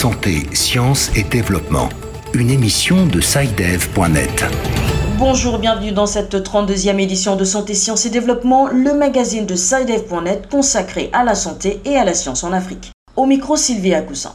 Santé, sciences et développement. Une émission de SciDev.net. Bonjour, bienvenue dans cette 32e édition de Santé, Sciences et Développement, le magazine de SciDev.net consacré à la santé et à la science en Afrique. Au micro, Sylvie Acoussin.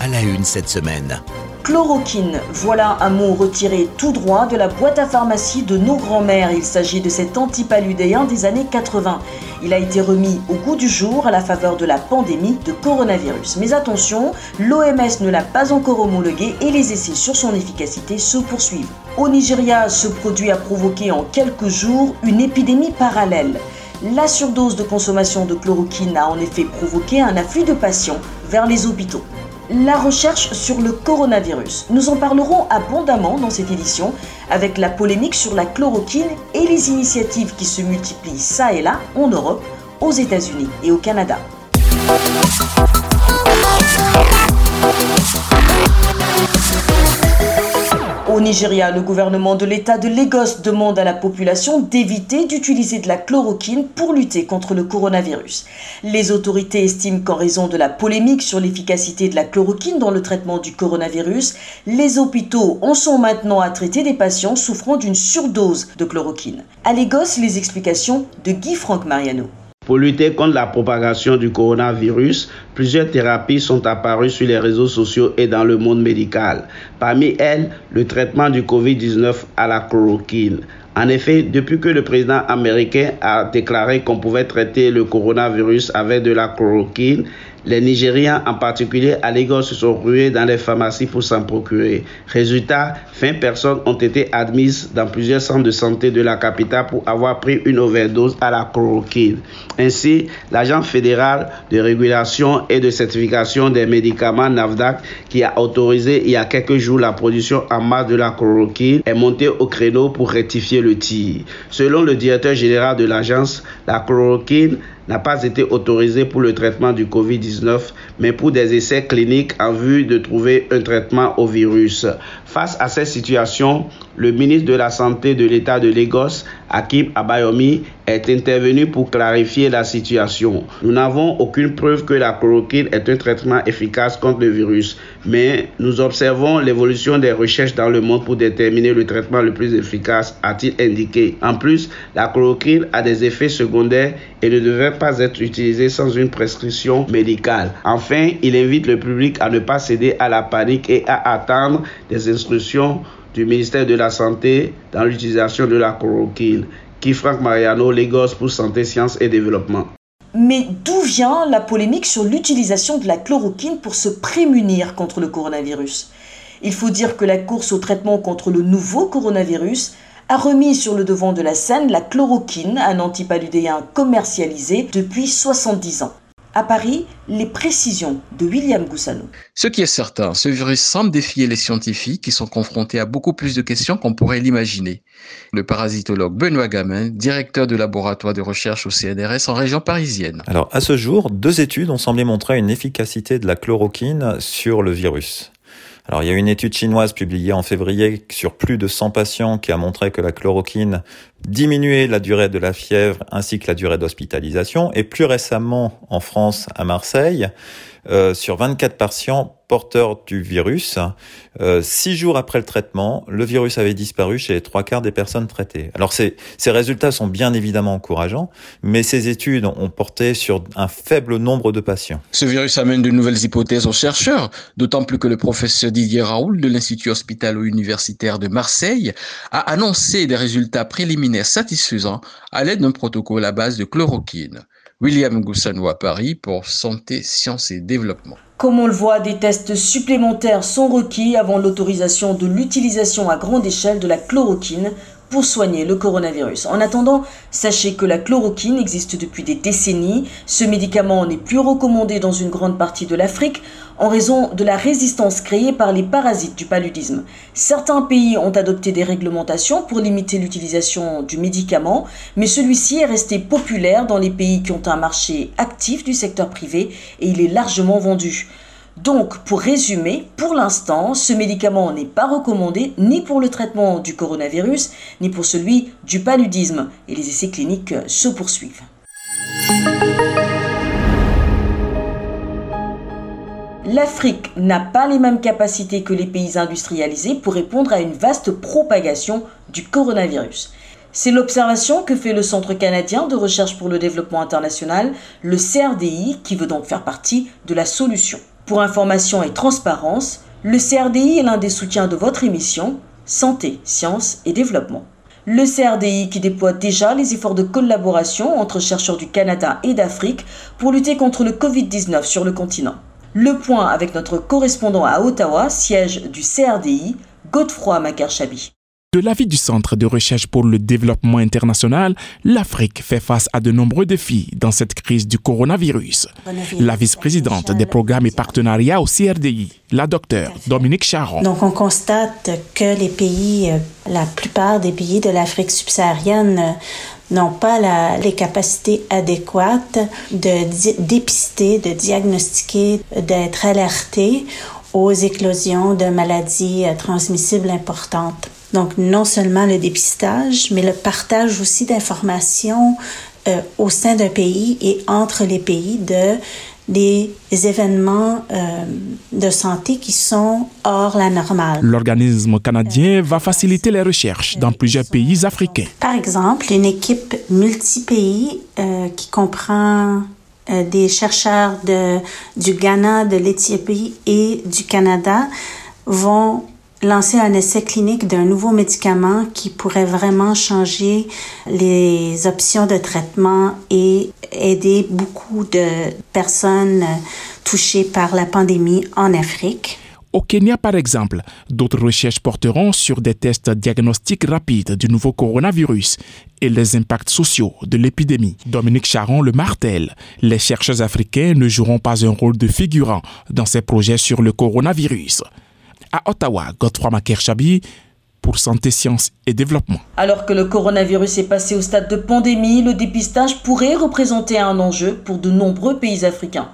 À la une cette semaine. Chloroquine, voilà un mot retiré tout droit de la boîte à pharmacie de nos grands-mères. Il s'agit de cet antipaludéen des années 80. Il a été remis au goût du jour à la faveur de la pandémie de coronavirus. Mais attention, l'OMS ne l'a pas encore homologué et les essais sur son efficacité se poursuivent. Au Nigeria, ce produit a provoqué en quelques jours une épidémie parallèle. La surdose de consommation de chloroquine a en effet provoqué un afflux de patients vers les hôpitaux la recherche sur le coronavirus. Nous en parlerons abondamment dans cette édition avec la polémique sur la chloroquine et les initiatives qui se multiplient ça et là en Europe, aux États-Unis et au Canada. Au Nigeria, le gouvernement de l'État de Lagos demande à la population d'éviter d'utiliser de la chloroquine pour lutter contre le coronavirus. Les autorités estiment qu'en raison de la polémique sur l'efficacité de la chloroquine dans le traitement du coronavirus, les hôpitaux en sont maintenant à traiter des patients souffrant d'une surdose de chloroquine. À Lagos, les explications de Guy-Franck Mariano. Pour lutter contre la propagation du coronavirus, plusieurs thérapies sont apparues sur les réseaux sociaux et dans le monde médical. Parmi elles, le traitement du COVID-19 à la chloroquine. En effet, depuis que le président américain a déclaré qu'on pouvait traiter le coronavirus avec de la chloroquine, les Nigériens, en particulier à Lagos, se sont rués dans les pharmacies pour s'en procurer. Résultat, 20 personnes ont été admises dans plusieurs centres de santé de la capitale pour avoir pris une overdose à la chloroquine. Ainsi, l'Agence fédérale de régulation et de certification des médicaments NAVDAC, qui a autorisé il y a quelques jours la production en masse de la chloroquine, est monté au créneau pour rectifier le tir. Selon le directeur général de l'agence, la chloroquine n'a pas été autorisé pour le traitement du Covid-19, mais pour des essais cliniques en vue de trouver un traitement au virus. Face à cette situation, le ministre de la Santé de l'État de Lagos, Akib Abayomi, est intervenu pour clarifier la situation. Nous n'avons aucune preuve que la chloroquine est un traitement efficace contre le virus, mais nous observons l'évolution des recherches dans le monde pour déterminer le traitement le plus efficace, a-t-il indiqué. En plus, la chloroquine a des effets secondaires et ne devrait pas être utilisée sans une prescription médicale. Enfin, il invite le public à ne pas céder à la panique et à attendre des instructions du ministère de la Santé dans l'utilisation de la chloroquine. Qui Franck Mariano, Lagos pour Santé, Sciences et Développement. Mais d'où vient la polémique sur l'utilisation de la chloroquine pour se prémunir contre le coronavirus? Il faut dire que la course au traitement contre le nouveau coronavirus a remis sur le devant de la scène la chloroquine, un antipaludéen commercialisé depuis 70 ans. À Paris, les précisions de William Goussano. Ce qui est certain, ce virus semble défier les scientifiques qui sont confrontés à beaucoup plus de questions qu'on pourrait l'imaginer. Le parasitologue Benoît Gamin, directeur de laboratoire de recherche au CNRS en région parisienne. Alors, à ce jour, deux études ont semblé montrer une efficacité de la chloroquine sur le virus. Alors, il y a une étude chinoise publiée en février sur plus de 100 patients qui a montré que la chloroquine diminuait la durée de la fièvre ainsi que la durée d'hospitalisation. Et plus récemment, en France, à Marseille, euh, sur 24 patients porteurs du virus, euh, six jours après le traitement, le virus avait disparu chez les trois quarts des personnes traitées. Alors ces, ces résultats sont bien évidemment encourageants, mais ces études ont porté sur un faible nombre de patients. Ce virus amène de nouvelles hypothèses aux chercheurs, d'autant plus que le professeur Didier Raoul de l'Institut hospitalo-universitaire de Marseille a annoncé des résultats préliminaires satisfaisants à l'aide d'un protocole à base de chloroquine. William Goussano à Paris pour Santé, Sciences et Développement. Comme on le voit, des tests supplémentaires sont requis avant l'autorisation de l'utilisation à grande échelle de la chloroquine pour soigner le coronavirus. En attendant, sachez que la chloroquine existe depuis des décennies. Ce médicament n'est plus recommandé dans une grande partie de l'Afrique en raison de la résistance créée par les parasites du paludisme. Certains pays ont adopté des réglementations pour limiter l'utilisation du médicament, mais celui-ci est resté populaire dans les pays qui ont un marché actif du secteur privé et il est largement vendu. Donc, pour résumer, pour l'instant, ce médicament n'est pas recommandé ni pour le traitement du coronavirus, ni pour celui du paludisme, et les essais cliniques se poursuivent. l'Afrique n'a pas les mêmes capacités que les pays industrialisés pour répondre à une vaste propagation du coronavirus. C'est l'observation que fait le Centre canadien de recherche pour le développement international, le CRDI, qui veut donc faire partie de la solution. Pour information et transparence, le CRDI est l'un des soutiens de votre émission Santé, Sciences et Développement. Le CRDI qui déploie déjà les efforts de collaboration entre chercheurs du Canada et d'Afrique pour lutter contre le Covid-19 sur le continent. Le point avec notre correspondant à Ottawa, siège du CRDI, Godefroy Macarshabi. De l'avis du Centre de recherche pour le développement international, l'Afrique fait face à de nombreux défis dans cette crise du coronavirus. La vice-présidente des programmes et partenariats au CRDI, la docteure Dominique Charon. Donc on constate que les pays, euh, la plupart des pays de l'Afrique subsaharienne n'ont pas les capacités adéquates de dépister, de diagnostiquer, d'être alertés aux éclosions de maladies euh, transmissibles importantes. Donc, non seulement le dépistage, mais le partage aussi d'informations euh, au sein d'un pays et entre les pays de des événements euh, de santé qui sont hors la normale. L'organisme canadien va faciliter les recherches dans plusieurs pays africains. Par exemple, une équipe multi-pays euh, qui comprend des chercheurs de, du Ghana, de l'Éthiopie et du Canada vont lancer un essai clinique d'un nouveau médicament qui pourrait vraiment changer les options de traitement et aider beaucoup de personnes touchées par la pandémie en Afrique. Au Kenya, par exemple, d'autres recherches porteront sur des tests diagnostiques rapides du nouveau coronavirus et les impacts sociaux de l'épidémie. Dominique Charon le martèle. Les chercheurs africains ne joueront pas un rôle de figurant dans ces projets sur le coronavirus à Ottawa, Godefroy Makerchabi pour Santé, Sciences et Développement. Alors que le coronavirus est passé au stade de pandémie, le dépistage pourrait représenter un enjeu pour de nombreux pays africains.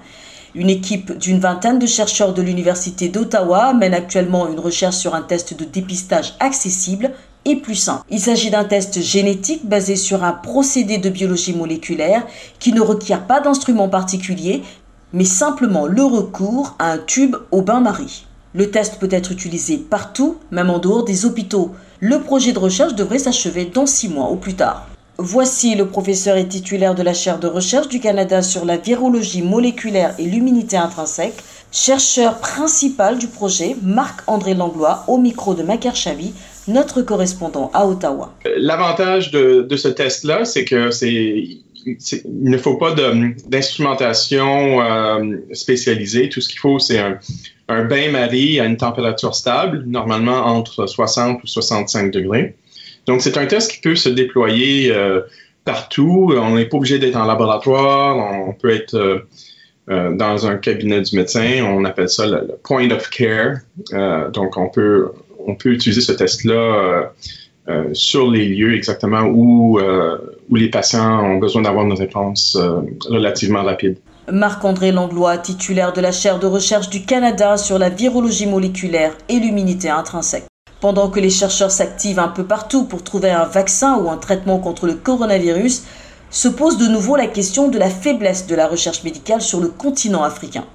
Une équipe d'une vingtaine de chercheurs de l'Université d'Ottawa mène actuellement une recherche sur un test de dépistage accessible et plus simple. Il s'agit d'un test génétique basé sur un procédé de biologie moléculaire qui ne requiert pas d'instrument particulier, mais simplement le recours à un tube au bain-marie. Le test peut être utilisé partout, même en dehors des hôpitaux. Le projet de recherche devrait s'achever dans six mois au plus tard. Voici le professeur et titulaire de la chaire de recherche du Canada sur la virologie moléculaire et l'immunité intrinsèque, chercheur principal du projet, Marc-André Langlois, au micro de Macar Chavi, notre correspondant à Ottawa. L'avantage de, ce test-là, c'est que c'est il ne faut pas d'instrumentation euh, spécialisée. Tout ce qu'il faut, c'est un, un bain-marie à une température stable, normalement entre 60 ou 65 degrés. Donc, c'est un test qui peut se déployer euh, partout. On n'est pas obligé d'être en laboratoire. On peut être euh, euh, dans un cabinet du médecin. On appelle ça le, point of care. donc, on peut, on peut utiliser ce test-là sur les lieux exactement où, où les patients ont besoin d'avoir une réponse relativement rapide. Marc-André Langlois, titulaire de la chaire de recherche du Canada sur la virologie moléculaire et l'immunité intrinsèque. Pendant que les chercheurs s'activent un peu partout pour trouver un vaccin ou un traitement contre le coronavirus, se pose de nouveau la question de la faiblesse de la recherche médicale sur le continent africain.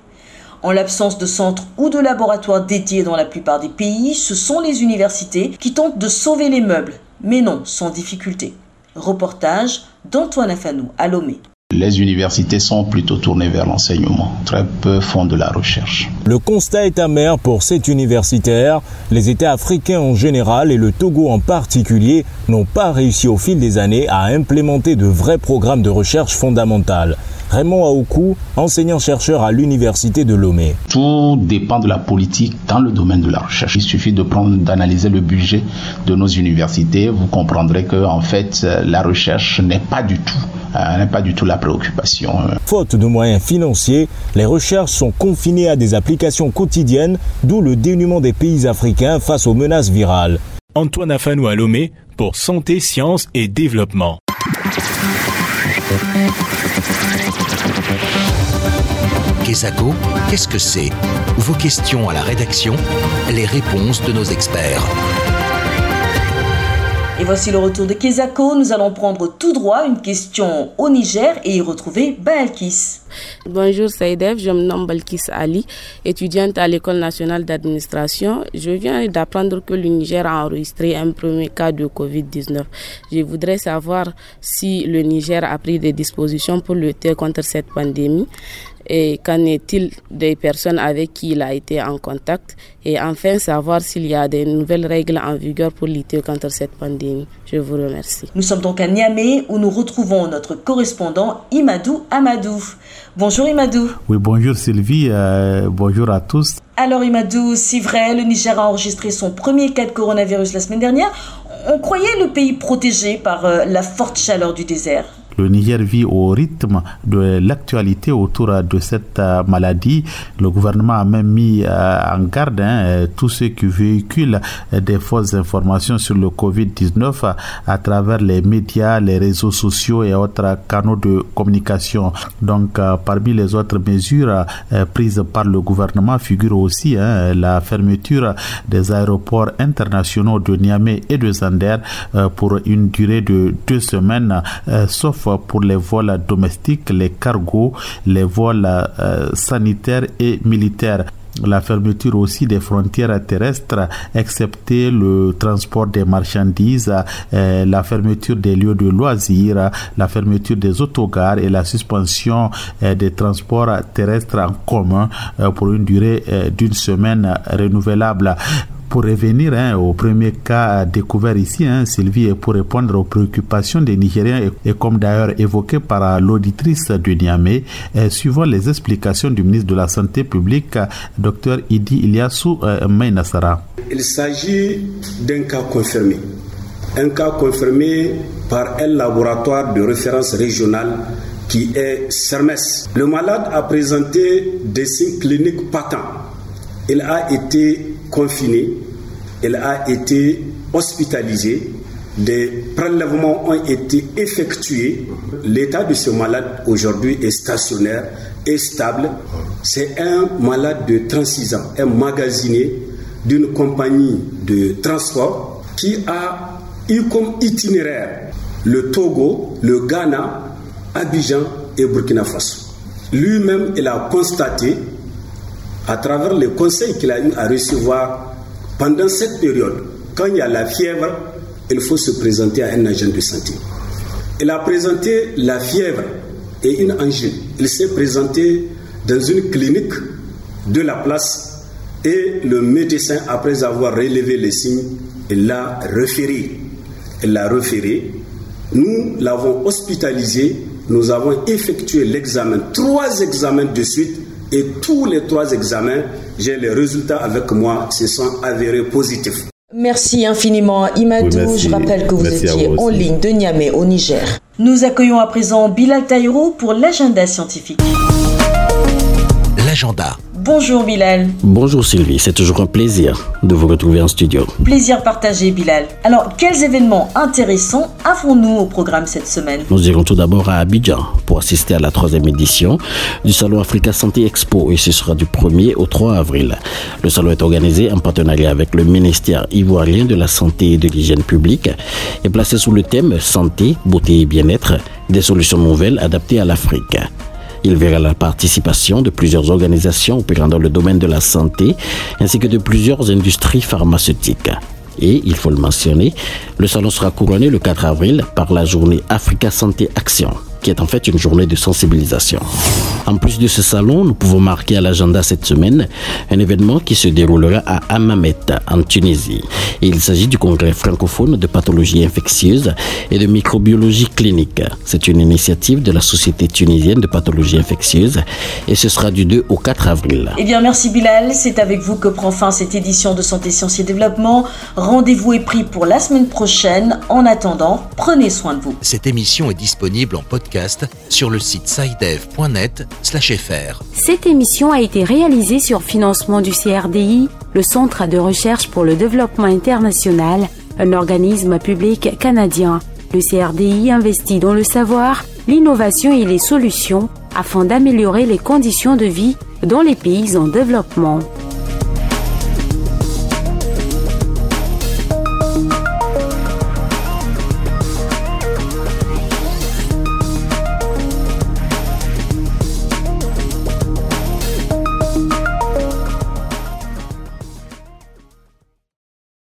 En l'absence de centres ou de laboratoires dédiés dans la plupart des pays, ce sont les universités qui tentent de sauver les meubles, mais non sans difficulté. Reportage d'Antoine Afanou à Lomé. Les universités sont plutôt tournées vers l'enseignement. Très peu font de la recherche. Le constat est amer pour cet universitaire. Les États africains en général et le Togo en particulier n'ont pas réussi au fil des années à implémenter de vrais programmes de recherche fondamentale. Raymond Aoukou, enseignant-chercheur à l'université de Lomé. Tout dépend de la politique dans le domaine de la recherche. Il suffit de prendre, d'analyser le budget de nos universités. Vous comprendrez que, en fait, la recherche n'est pas du tout, euh, n'est pas du tout la préoccupation. Faute de moyens financiers, les recherches sont confinées à des applications quotidiennes, d'où le dénuement des pays africains face aux menaces virales. Antoine Afanou à Lomé pour Santé, Sciences et Développement. Quesaco, qu'est-ce que c'est? Vos questions à la rédaction, les réponses de nos experts. Voici le retour de Kezako. Nous allons prendre tout droit une question au Niger et y retrouver Balkis. Bonjour Saïdev, je me nomme Balkis Ali, étudiante à l'École nationale d'administration. Je viens d'apprendre que le Niger a enregistré un premier cas de Covid-19. Je voudrais savoir si le Niger a pris des dispositions pour lutter contre cette pandémie et qu'en est-il des personnes avec qui il a été en contact et enfin savoir s'il y a des nouvelles règles en vigueur pour lutter contre cette pandémie. Je vous remercie. Nous sommes donc à Niamey où nous retrouvons notre correspondant Imadou Amadou. Bonjour Imadou. Oui, bonjour Sylvie, euh, bonjour à tous. Alors Imadou, si vrai, le Niger a enregistré son premier cas de coronavirus la semaine dernière, on croyait le pays protégé par euh, la forte chaleur du désert. Le Niger vit au rythme de l'actualité autour de cette euh, maladie. Le gouvernement a même mis euh, en garde hein, tous ceux qui véhiculent des fausses informations sur le Covid-19 à travers les médias, les réseaux sociaux et autres canaux de communication. Donc, euh, parmi les autres mesures prises par le gouvernement figure aussi hein, la fermeture des aéroports internationaux de Niamey et de Zander pour une durée de deux semaines, sauf pour les vols domestiques, les cargos, les vols euh, sanitaires et militaires. La fermeture aussi des frontières terrestres, excepté le transport des marchandises, euh, la fermeture des lieux de loisirs, la fermeture des autogares et la suspension euh, des transports terrestres en commun pour une durée d'une semaine renouvelable pour revenir hein, au premier cas découvert ici, hein, Sylvie, pour répondre aux préoccupations des Nigériens et, comme d'ailleurs évoqué par l'auditrice de Niamey, euh, suivant les explications du ministre de la Santé publique, Dr Idi Iliassou euh, Il s'agit d'un cas confirmé. Un cas confirmé par un laboratoire de référence régionale qui est CERMES. Le malade a présenté des signes cliniques patents. Il a été confiné, elle a été hospitalisée, des prélèvements ont été effectués. L'état de ce malade aujourd'hui est stationnaire et stable. C'est un malade de 36 ans, un magasinier d'une compagnie de transport qui a eu comme itinéraire le Togo, le Ghana, Abidjan et Burkina Faso. Lui-même, il a constaté à travers les conseils qu'il a eu à recevoir pendant cette période, quand il y a la fièvre, il faut se présenter à un agent de santé. Il a présenté la fièvre et une angine. Il s'est présenté dans une clinique de la place et le médecin, après avoir relevé les signes, l'a référé. Il l'a référé. Nous l'avons hospitalisé. Nous avons effectué l'examen, trois examens de suite et tous les trois examens, j'ai les résultats avec moi, se sont avérés positifs. Merci infiniment Imadou. Je rappelle que vous étiez en ligne de Niamey au Niger. Nous accueillons à présent Bilal Taïro pour l'agenda scientifique. L'agenda. Bonjour Bilal. Bonjour Sylvie, c'est toujours un plaisir de vous retrouver en studio. Plaisir partagé Bilal. Alors, quels événements intéressants avons-nous au programme cette semaine? Nous irons tout d'abord à Abidjan pour assister à la troisième édition du Salon Africa Santé Expo et ce sera du 1er au 3 avril. Le salon est organisé en partenariat avec le ministère ivoirien de la Santé et de l'Hygiène publique et placé sous le thème Santé, beauté et bien-être, des solutions nouvelles adaptées à l'Afrique. Il verra la participation de plusieurs organisations opérant dans le domaine de la santé ainsi que de plusieurs industries pharmaceutiques. Et, il faut le mentionner, le salon sera couronné le 4 avril par la journée Africa Santé Action qui est en fait une journée de sensibilisation. En plus de ce salon, nous pouvons marquer à l'agenda cette semaine un événement qui se déroulera à Hammamet, en Tunisie. il s'agit du congrès francophone de pathologie infectieuse et de microbiologie clinique. C'est une initiative de la Société tunisienne de pathologie infectieuse et ce sera du 2 au 4 avril. Eh bien, merci Bilal. C'est avec vous que prend fin cette édition de Santé, Sciences et Développement. Rendez-vous est pris pour la semaine prochaine. En attendant, prenez soin de vous. Cette émission est disponible en sur le site. Cette émission a été réalisée sur financement du CRDI, le Centre de recherche pour le développement international, un organisme public canadien. Le CRDI investit dans le savoir, l'innovation et les solutions afin d'améliorer les conditions de vie dans les pays en développement.